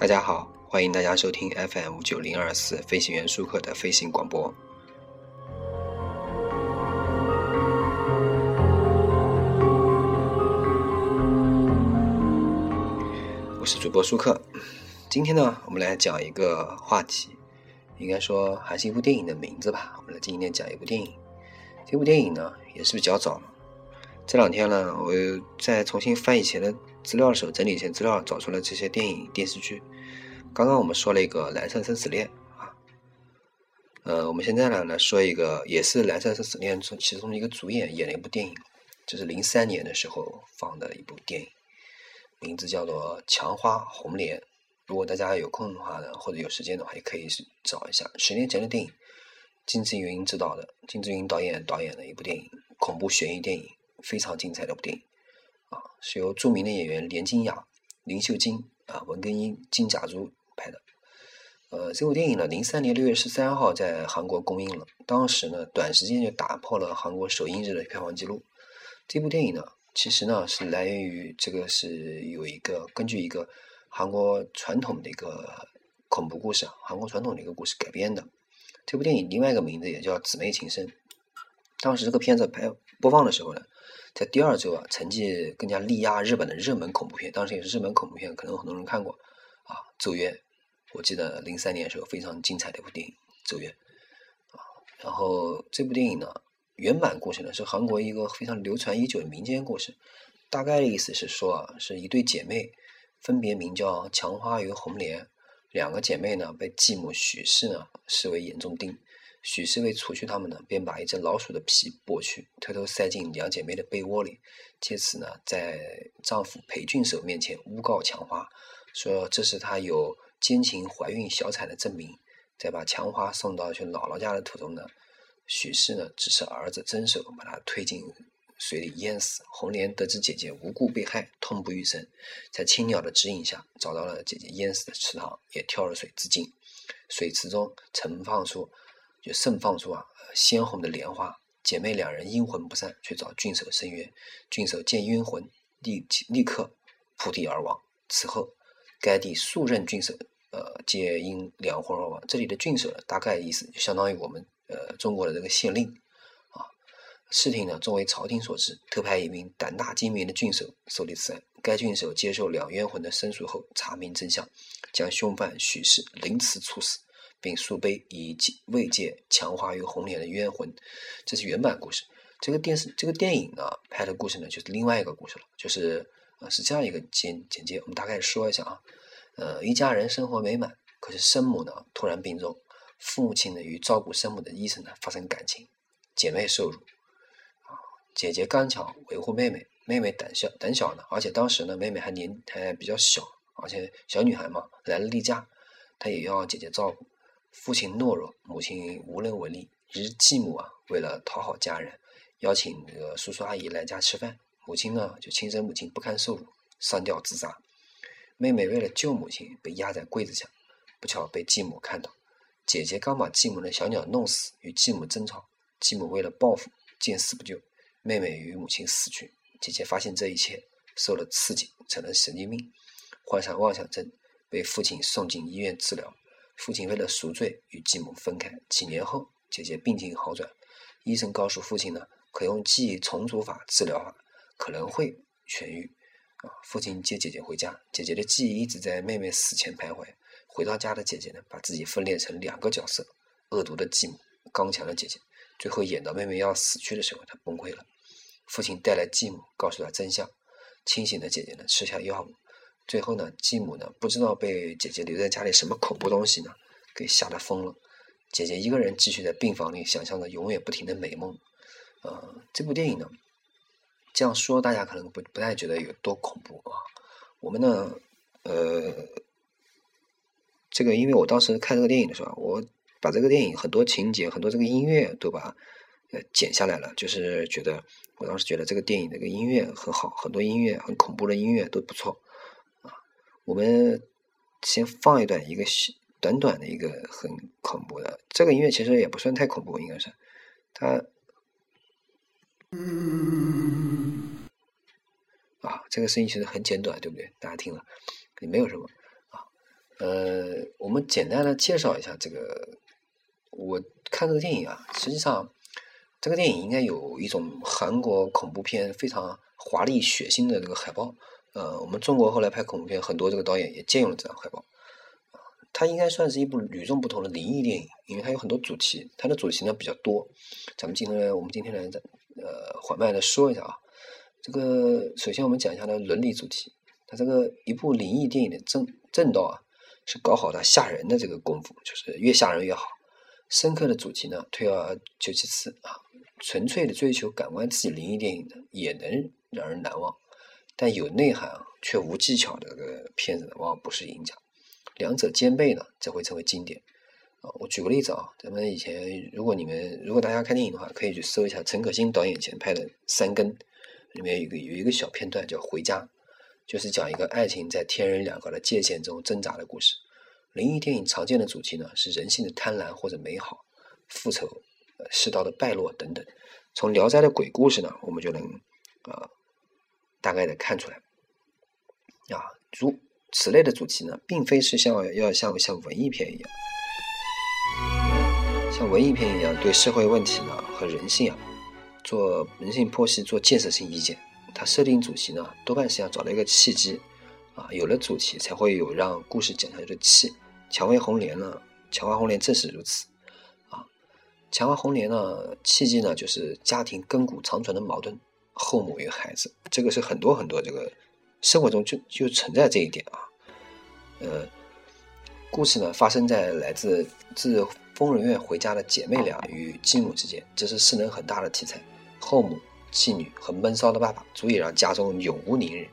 大家好，欢迎大家收听 FM 九零二四飞行员舒克的飞行广播。我是主播舒克，今天呢，我们来讲一个话题，应该说还是一部电影的名字吧。我们来今天讲一部电影，这部电影呢也是比较早了。这两天呢，我又在重新翻以前的资料的时候，整理一些资料，找出了这些电影电视剧。刚刚我们说了一个《蓝色生死恋》啊，呃，我们现在呢来说一个，也是《蓝色生死恋》中其中的一个主演演的一部电影，就是零三年的时候放的一部电影，名字叫做《墙花红莲》。如果大家有空的话呢，或者有时间的话，也可以去找一下十年前的电影，金志云指导的，金志云导演导演的一部电影，恐怖悬疑电影。非常精彩的部电影，啊，是由著名的演员连金雅、林秀晶、啊文根英、金甲珠拍的。呃，这部电影呢，零三年六月十三号在韩国公映了，当时呢，短时间就打破了韩国首映日的票房记录。这部电影呢，其实呢是来源于这个是有一个根据一个韩国传统的一个恐怖故事啊，韩国传统的一个故事改编的。这部电影另外一个名字也叫《姊妹情深》。当时这个片子拍播放的时候呢。在第二周啊，成绩更加力压日本的热门恐怖片，当时也是热门恐怖片，可能很多人看过啊，《咒怨》，我记得零三年时候非常精彩的一部电影《咒怨》啊。然后这部电影呢，原版故事呢是韩国一个非常流传已久的民间故事，大概的意思是说啊，是一对姐妹，分别名叫强花与红莲，两个姐妹呢被继母许氏呢视为眼中钉。许氏为除去他们呢，便把一只老鼠的皮剥去，偷偷塞进两姐妹的被窝里，借此呢，在丈夫裴俊守面前诬告强花，说这是她有奸情怀孕小产的证明。再把强花送到去姥姥家的途中呢，许氏呢指示儿子真守把她推进水里淹死。红莲得知姐姐无故被害，痛不欲生，在青鸟的指引下找到了姐姐淹死的池塘，也跳入水自尽。水池中盛放出。就盛放出啊鲜红的莲花，姐妹两人阴魂不散，去找郡守申冤。郡守见冤魂，立立刻扑地而亡。此后，该地数任郡守，呃，皆因两魂而亡。这里的郡守呢大概意思就相当于我们呃中国的这个县令啊。事情呢，作为朝廷所知，特派一名胆大精明的郡守受理此案。该郡守接受两冤魂的申诉后，查明真相，将凶犯许氏凌迟处死。并树碑以慰藉强化于红莲的冤魂，这是原版故事。这个电视这个电影呢，拍的故事呢，就是另外一个故事了，就是呃是这样一个简简介，我们大概说一下啊。呃，一家人生活美满，可是生母呢突然病重，父亲呢与照顾生母的医生呢发生感情，姐妹受辱。啊，姐姐刚巧维护妹妹，妹妹胆小胆小呢，而且当时呢妹妹还年还比较小，而且小女孩嘛来了例假，她也要姐姐照顾。父亲懦弱，母亲无能为力。一日，继母啊，为了讨好家人，邀请这个叔叔阿姨来家吃饭。母亲呢，就亲生母亲不堪受辱，上吊自杀。妹妹为了救母亲，被压在柜子下，不巧被继母看到。姐姐刚把继母的小鸟弄死，与继母争吵。继母为了报复，见死不救，妹妹与母亲死去。姐姐发现这一切，受了刺激，成了神经病，患上妄想症，被父亲送进医院治疗。父亲为了赎罪，与继母分开。几年后，姐姐病情好转，医生告诉父亲呢，可用记忆重组法治疗法，可能会痊愈。啊，父亲接姐姐回家，姐姐的记忆一直在妹妹死前徘徊。回到家的姐姐呢，把自己分裂成两个角色：恶毒的继母，刚强的姐姐。最后演到妹妹要死去的时候，她崩溃了。父亲带来继母，告诉她真相。清醒的姐姐呢，吃下药物。最后呢，继母呢不知道被姐姐留在家里什么恐怖东西呢，给吓得疯了。姐姐一个人继续在病房里想象着永远不停的美梦。呃，这部电影呢，这样说大家可能不不太觉得有多恐怖啊。我们呢，呃，这个因为我当时看这个电影的时候，我把这个电影很多情节、很多这个音乐都把呃剪下来了，就是觉得我当时觉得这个电影这个音乐很好，很多音乐很恐怖的音乐都不错。我们先放一段一个短短的一个很恐怖的，这个音乐其实也不算太恐怖，应该是它啊，这个声音其实很简短，对不对？大家听了也没有什么啊，呃，我们简单的介绍一下这个。我看这个电影啊，实际上这个电影应该有一种韩国恐怖片非常华丽血腥的这个海报。呃，我们中国后来拍恐怖片，很多这个导演也借用了这张海报。它应该算是一部与众不同的灵异电影，因为它有很多主题，它的主题呢比较多。咱们今天我们今天来呃缓慢的说一下啊。这个首先我们讲一下它的伦理主题。它这个一部灵异电影的正正道啊，是搞好它吓人的这个功夫，就是越吓人越好。深刻的主题呢，退而求其次啊，纯粹的追求感官刺激灵异电影呢，也能让人难忘。但有内涵却无技巧的这个片子呢，往往不是赢家。两者兼备呢，才会成为经典。啊，我举个例子啊，咱们以前如果你们如果大家看电影的话，可以去搜一下陈可辛导演前拍的《三更》，里面有一个有一个小片段叫《回家》，就是讲一个爱情在天人两隔的界限中挣扎的故事。灵异电影常见的主题呢，是人性的贪婪或者美好、复仇、呃世道的败落等等。从《聊斋》的鬼故事呢，我们就能啊大概的看出来。啊，如此类的主题呢，并非是像要像像文艺片一样，像文艺片一样对社会问题呢和人性啊做人性剖析、做建设性意见。它设定主题呢，多半是想找到一个契机。啊，有了主题，才会有让故事讲下去的气。蔷薇红莲呢？蔷薇红莲正是如此。啊，蔷薇红莲呢？契机呢，就是家庭根骨长存的矛盾，后母与孩子。这个是很多很多这个生活中就就存在这一点啊。呃，故事呢，发生在来自自疯人院回家的姐妹俩与继母之间，这是势能很大的题材。后母、继女和闷骚的爸爸，足以让家中永无宁日。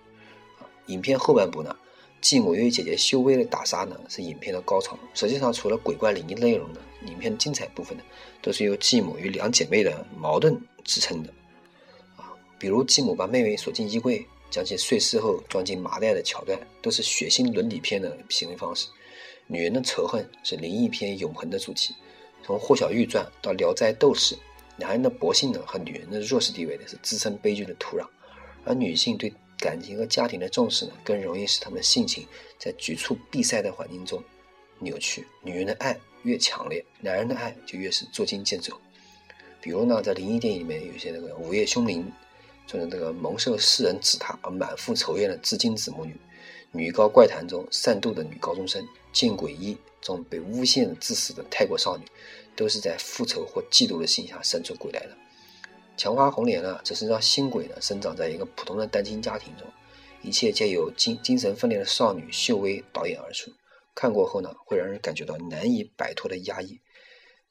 影片后半部呢，继母与姐姐修威的打杀呢，是影片的高潮。实际上，除了鬼怪灵异内容呢，影片精彩部分呢，都是由继母与两姐妹的矛盾支撑的。比如继母把妹妹锁进衣柜，将其碎尸后装进麻袋的桥段，都是血腥伦理片的行为方式。女人的仇恨是灵异片永恒的主题。从《霍小玉传》到《聊斋斗士》，男人的薄性呢和女人的弱势地位呢，是滋生悲剧的土壤，而女性对。感情和家庭的重视呢，更容易使他们性情在局促闭塞的环境中扭曲。女人的爱越强烈，男人的爱就越是捉襟见肘。比如呢，在灵异电影里面，有些那个午夜凶铃就是这个蒙受世人指他而满腹仇怨的至金子母女，女高怪谈中善妒的女高中生，见鬼一中被诬陷致死的泰国少女，都是在复仇或嫉妒的心下生出鬼来的。强花红莲呢，则是让新鬼呢生长在一个普通的单亲家庭中，一切皆由精精神分裂的少女秀薇导演而出。看过后呢，会让人感觉到难以摆脱的压抑。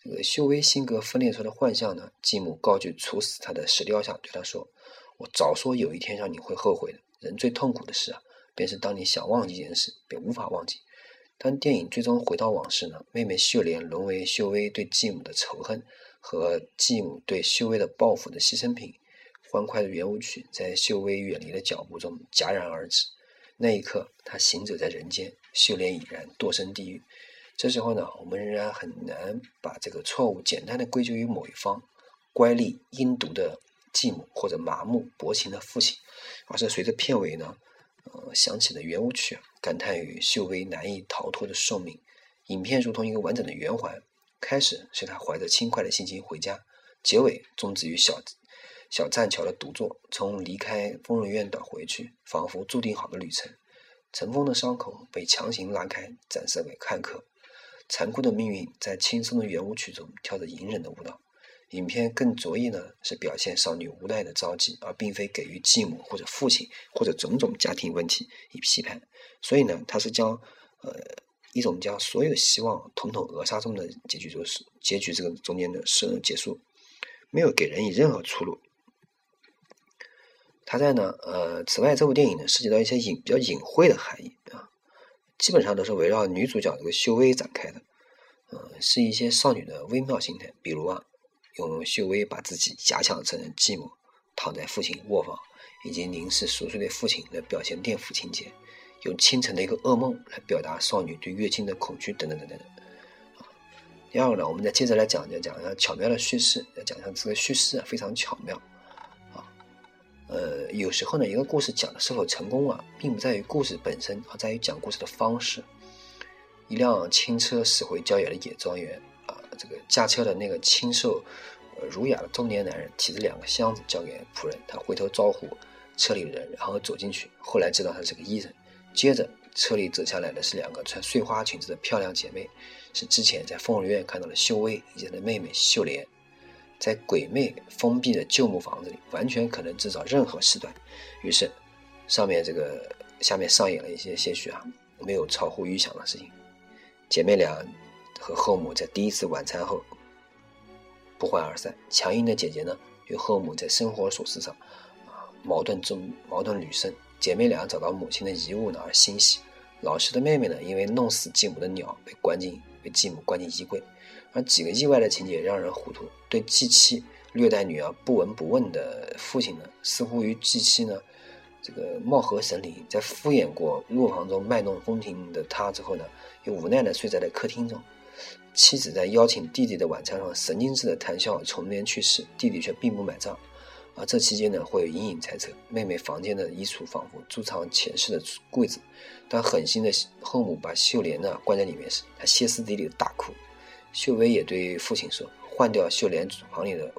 这个秀薇性格分裂出的幻象呢，继母高举处死她的石雕像，对她说：“我早说有一天让你会后悔的。人最痛苦的事啊，便是当你想忘记一件事，便无法忘记。”当电影最终回到往事呢，妹妹秀莲沦为秀薇对继母的仇恨。和继母对秀薇的报复的牺牲品，欢快的圆舞曲在秀薇远离的脚步中戛然而止。那一刻，他行走在人间，秀莲已然堕身地狱。这时候呢，我们仍然很难把这个错误简单的归咎于某一方——乖戾阴毒的继母或者麻木薄情的父亲，而是随着片尾呢，呃，响起的圆舞曲，感叹于秀薇难以逃脱的寿命。影片如同一个完整的圆环。开始是他怀着轻快的心情回家，结尾终止于小小栈桥的独坐，从离开疯人院到回去，仿佛注定好的旅程。尘封的伤口被强行拉开，展示给看客。残酷的命运在轻松的圆舞曲中跳着隐忍的舞蹈。影片更着意呢是表现少女无奈的着急，而并非给予继母或者父亲或者种种家庭问题以批判。所以呢，他是将呃。一种将所有希望统统扼杀中的结局，就是结局这个中间的是结束，没有给人以任何出路。他在呢，呃，此外，这部电影呢涉及到一些隐比较隐晦的含义啊，基本上都是围绕女主角这个秀薇展开的，嗯，是一些少女的微妙心态，比如啊，用秀薇把自己假想成继母，躺在父亲卧房，以及凝视熟睡的父亲来表现恋父情节。用清晨的一个噩梦来表达少女对月经的恐惧，等等等等。第二个呢，我们再接着来讲讲讲一下巧妙的叙事，来讲一下这个叙事啊非常巧妙啊。呃，有时候呢，一个故事讲的是否成功啊，并不在于故事本身，而在于讲故事的方式。一辆轻车驶回郊野的野庄园，这个驾车的那个清瘦、儒雅的中年男人提着两个箱子交给仆人，他回头招呼车里的人，然后走进去。后来知道他是个医生。接着车里走下来的是两个穿碎花裙子的漂亮姐妹，是之前在疯人院看到的秀薇以及她妹妹秀莲。在鬼魅封闭的旧木房子里，完全可能制造任何事端。于是，上面这个下面上演了一些些许啊没有超乎预想的事情。姐妹俩和后母在第一次晚餐后不欢而散。强硬的姐姐呢，与后母在生活琐事上啊矛盾中矛盾屡生。姐妹俩找到母亲的遗物呢而欣喜。老实的妹妹呢，因为弄死继母的鸟被关进被继母关进衣柜。而几个意外的情节让人糊涂。对继妻虐待女儿不闻不问的父亲呢，似乎与继妻呢，这个貌合神离。在敷衍过卧房中卖弄风情的他之后呢，又无奈的睡在了客厅中。妻子在邀请弟弟的晚餐上，神经质的谈笑重年去世，弟弟却并不买账。而这期间呢，会有隐隐猜测，妹妹房间的衣橱仿佛贮藏前世的柜子。当狠心的后母把秀莲呢关在里面时，她歇斯底里的大哭。秀薇也对父亲说：“换掉秀莲房里的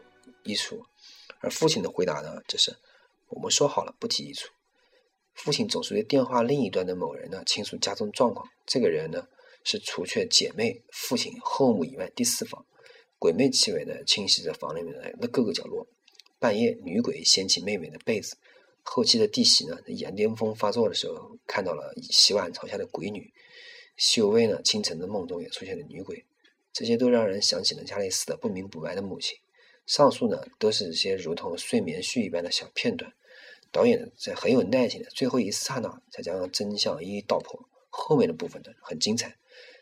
衣橱。”而父亲的回答呢，就是：“我们说好了不提衣橱。”父亲总是对电话另一端的某人呢倾诉家中状况。这个人呢，是除却姐妹、父亲、后母以外第四方。鬼魅气味呢侵袭着房里面的各个角落。半夜，女鬼掀起妹妹的被子。后期的弟媳呢，在羊癫疯发作的时候，看到了洗碗朝下的鬼女。秀薇呢，清晨的梦中也出现了女鬼。这些都让人想起了家里死的不明不白的母亲。上述呢，都是一些如同睡眠絮一般的小片段。导演呢，在很有耐心的最后一刹那，才将真相一一道破。后面的部分呢，很精彩，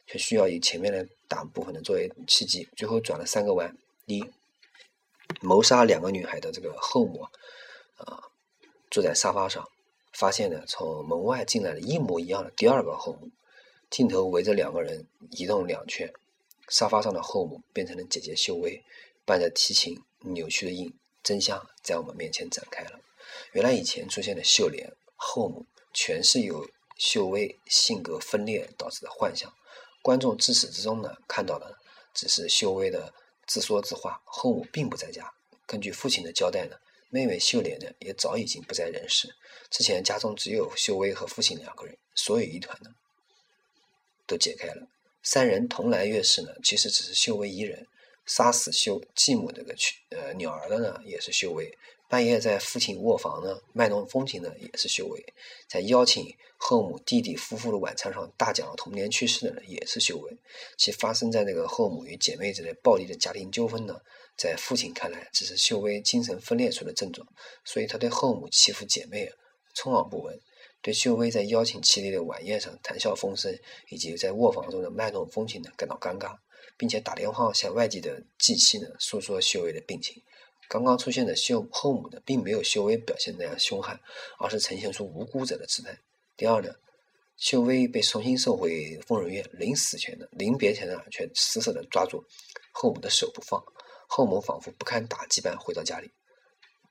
却需要以前面的大部分的作为契机，最后转了三个弯。一，谋杀两个女孩的这个后母，啊，坐在沙发上，发现呢，从门外进来的一模一样的第二个后母。镜头围着两个人移动两圈。沙发上的后母变成了姐姐秀薇，伴着提琴扭曲的音，真相在我们面前展开了。原来以前出现的秀莲后母，全是由秀薇性格分裂导致的幻象。观众自始至终呢，看到的只是秀薇的自说自话，后母并不在家。根据父亲的交代呢，妹妹秀莲呢也早已经不在人世。之前家中只有秀薇和父亲两个人，所有疑团呢都解开了。三人同来月事呢，其实只是秀薇一人。杀死秀继母这个去呃鸟儿的呢，也是秀薇。半夜在父亲卧房呢卖弄风情的，也是秀薇。在邀请后母弟弟夫妇的晚餐上大讲童年趣事的呢，也是秀薇。其发生在那个后母与姐妹之间暴力的家庭纠纷呢，在父亲看来，只是秀薇精神分裂出的症状，所以他对后母欺负姐妹充耳不闻。对秀薇在邀请妻弟的晚宴上谈笑风生，以及在卧房中的卖弄风情呢感到尴尬，并且打电话向外地的继妻呢诉说秀薇的病情。刚刚出现的秀后母呢，并没有秀薇表现那样凶悍，而是呈现出无辜者的姿态。第二呢，秀薇被重新送回疯人院，临死前呢，临别前呢，却死死的抓住后母的手不放。后母仿佛不堪打击般回到家里。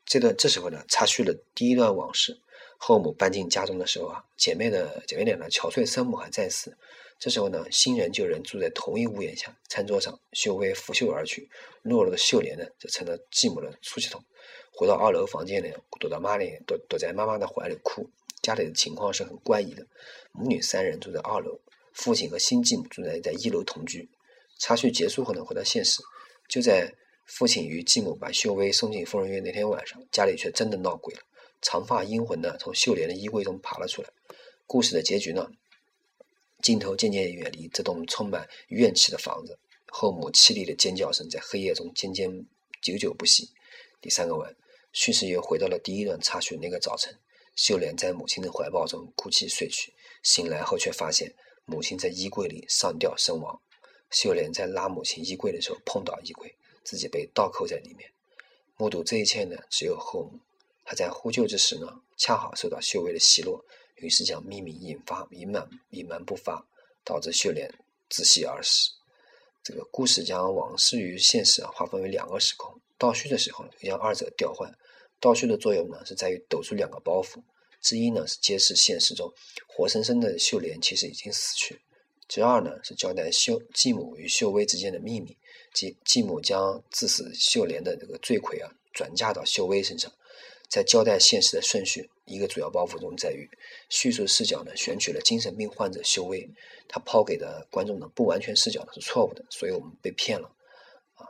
这段这时候呢，插叙了第一段往事。后母搬进家中的时候啊，姐妹的姐妹俩的憔悴生母还在世。这时候呢，新人旧人住在同一屋檐下。餐桌上，秀薇拂袖而去，懦弱的秀莲呢，则成了继母的出气筒。回到二楼房间里，躲到妈里，躲躲在妈妈的怀里哭。家里的情况是很怪异的，母女三人住在二楼，父亲和新继母住在在一楼同居。插叙结束后呢，回到现实，就在父亲与继母把秀薇送进疯人院那天晚上，家里却真的闹鬼了。长发阴魂呢，从秀莲的衣柜中爬了出来。故事的结局呢？镜头渐渐远离这栋充满怨气的房子，后母凄厉的尖叫声在黑夜中渐渐久久不息。第三个吻，叙事又回到了第一段插曲那个早晨。秀莲在母亲的怀抱中哭泣睡去，醒来后却发现母亲在衣柜里上吊身亡。秀莲在拉母亲衣柜的时候碰倒衣柜，自己被倒扣在里面。目睹这一切呢，只有后母。她在呼救之时呢，恰好受到秀薇的奚落，于是将秘密引发隐瞒隐瞒不发，导致秀莲窒息而死。这个故事将往事与现实啊划分为两个时空，倒叙的时候将二者调换。倒叙的作用呢，是在于抖出两个包袱，之一呢是揭示现实中活生生的秀莲其实已经死去，之二呢是交代秀继母与秀薇之间的秘密，即继母将致死秀莲的这个罪魁啊转嫁到秀薇身上。在交代现实的顺序，一个主要包袱中在于叙述视角呢选取了精神病患者秀薇，他抛给的观众的不完全视角呢是错误的，所以我们被骗了。啊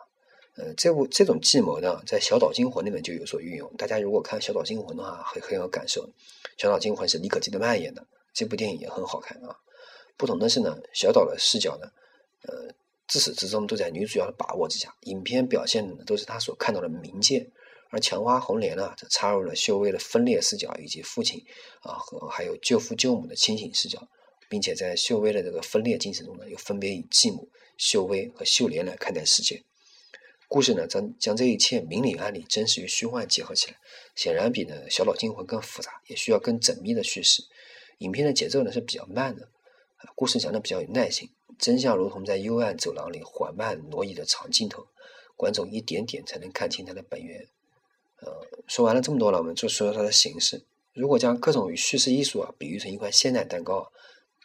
呃，这部这种计谋呢，在《小岛惊魂》里面就有所运用。大家如果看《小岛惊魂》的话，很很有感受。《小岛惊魂》是李可基德曼演的，这部电影也很好看啊。不同的是呢，小岛的视角呢，呃，自始至终都在女主角的把握之下。影片表现的都是他所看到的冥界，而强花红莲呢，则插入了秀薇的分裂视角，以及父亲啊和还有舅父舅母的清醒视角，并且在秀薇的这个分裂精神中呢，又分别以继母秀薇和秀莲来看待世界。故事呢，将将这一切明里暗里、真实与虚幻结合起来，显然比呢《小岛惊魂》更复杂，也需要更缜密的叙事。影片的节奏呢是比较慢的，故事讲的比较有耐心，真相如同在幽暗走廊里缓慢挪移的长镜头，观众一点点才能看清它的本源。呃，说完了这么多了，我们就说说它的形式。如果将各种与叙事艺术啊比喻成一块鲜奶蛋糕，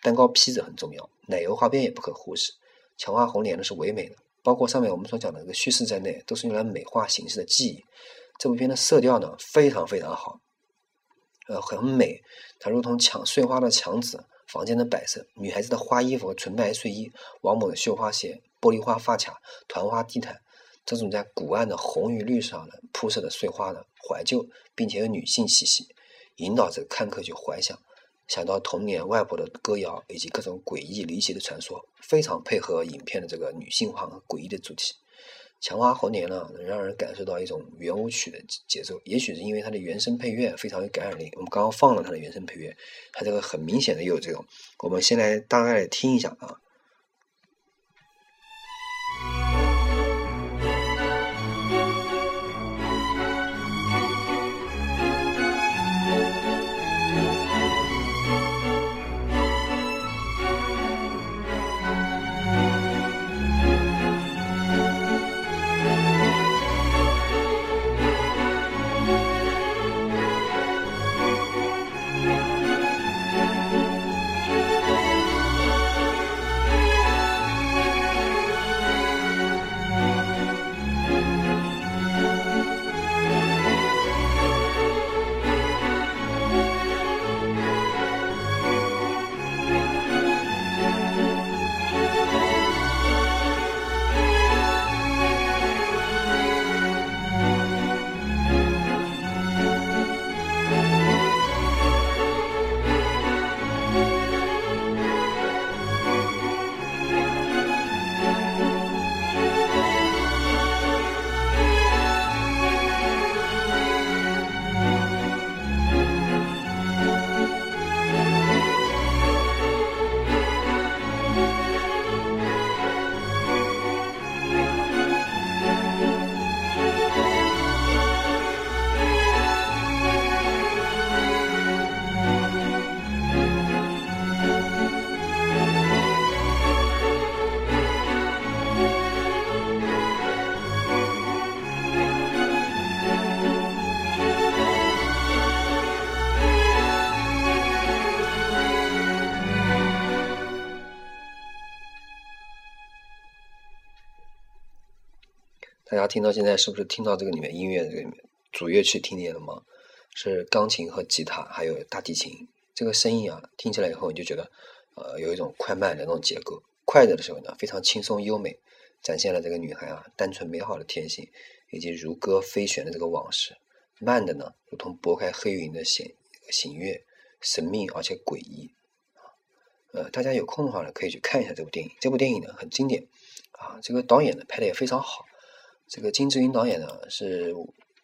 蛋糕坯子很重要，奶油花边也不可忽视。强化红莲呢是唯美的。包括上面我们所讲的这个叙事在内，都是用来美化形式的记忆。这部片的色调呢，非常非常好，呃，很美。它如同墙碎花的墙纸，房间的摆设，女孩子的花衣服和纯白睡衣，王某的绣花鞋，玻璃花发卡，团花地毯，这种在古岸的红与绿上呢铺设的碎花呢，怀旧，并且有女性气息，引导着看客去怀想。想到童年外婆的歌谣，以及各种诡异离奇的传说，非常配合影片的这个女性化和诡异的主题。强化猴年呢，能让人感受到一种圆舞曲的节奏。也许是因为它的原声配乐非常有感染力。我们刚刚放了它的原声配乐，它这个很明显的有这种。我们先来大概听一下啊。大家听到现在是不是听到这个里面音乐这个里面主乐曲听见了吗？是钢琴和吉他还有大提琴，这个声音啊听起来以后你就觉得呃有一种快慢的那种结构。快的的时候呢非常轻松优美，展现了这个女孩啊单纯美好的天性以及如歌飞旋的这个往事。慢的呢如同拨开黑云的弦弦乐，神秘而且诡异。呃，大家有空的话呢可以去看一下这部电影。这部电影呢很经典啊，这个导演呢拍的也非常好。这个金志云导演呢，是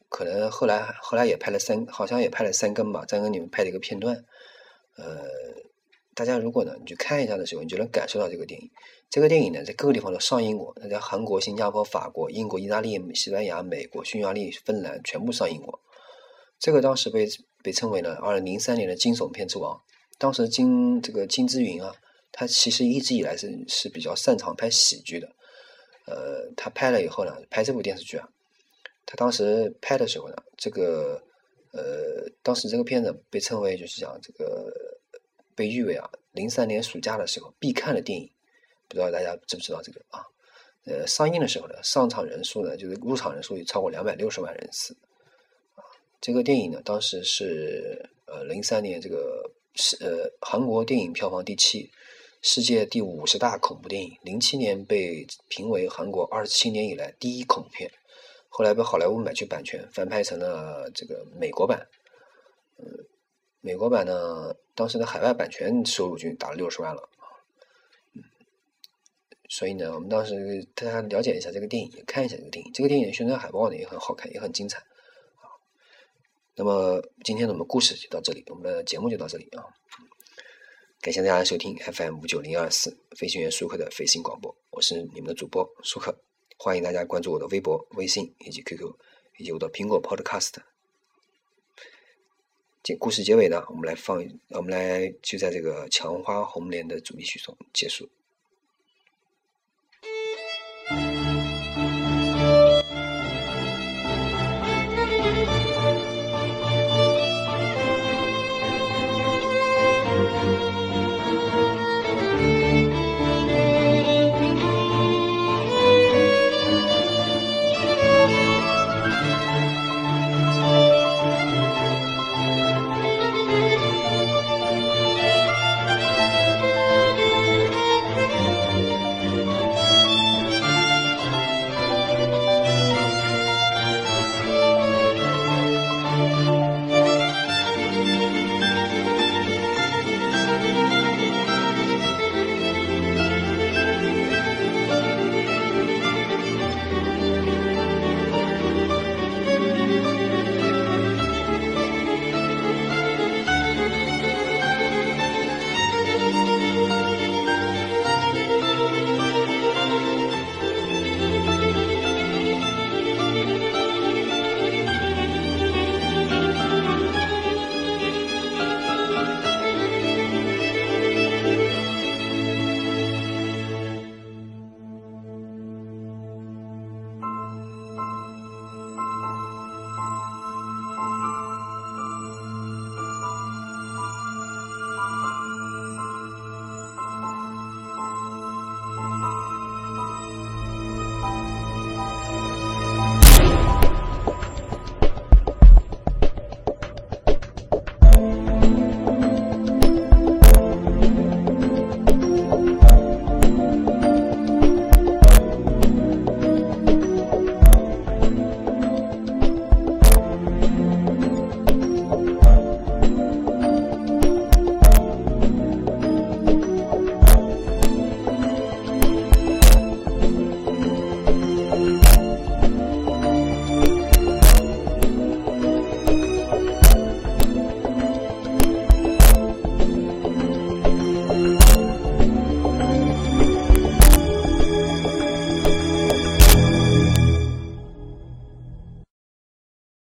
可能后来后来也拍了三，好像也拍了三更吧，三更里面拍了一个片段。呃，大家如果呢，你去看一下的时候，你就能感受到这个电影。这个电影呢，在各个地方都上映过，在韩国、新加坡、法国、英国、意大利、西班牙、美国、匈牙利、芬兰全部上映过。这个当时被被称为呢，二零零三年的惊悚片之王。当时金这个金志云啊，他其实一直以来是是比较擅长拍喜剧的。呃，他拍了以后呢，拍这部电视剧啊，他当时拍的时候呢，这个呃，当时这个片子被称为就是讲这个被誉为啊，零三年暑假的时候必看的电影。不知道大家知不知道这个啊？呃，上映的时候呢，上场人数呢，就是入场人数也超过两百六十万人次啊。这个电影呢，当时是呃零三年这个是呃韩国电影票房第七，世界第五十大恐怖电影。零七年被评为韩国二十七年以来第一恐怖片，后来被好莱坞买去版权，翻拍成了这个美国版。嗯，美国版呢，当时的海外版权收入就达了六十万了。所以呢，我们当时大家了解一下这个电影，也看一下这个电影。这个电影宣传海报呢也很好看，也很精彩啊。那么今天的我们故事就到这里，我们的节目就到这里啊。感谢大家收听 FM 五九零二四飞行员舒克的飞行广播，我是你们的主播舒克，欢迎大家关注我的微博、微信以及 QQ 以及我的苹果 Podcast。这故事结尾呢，我们来放，我们来就在这个蔷花红莲的主题曲中结束。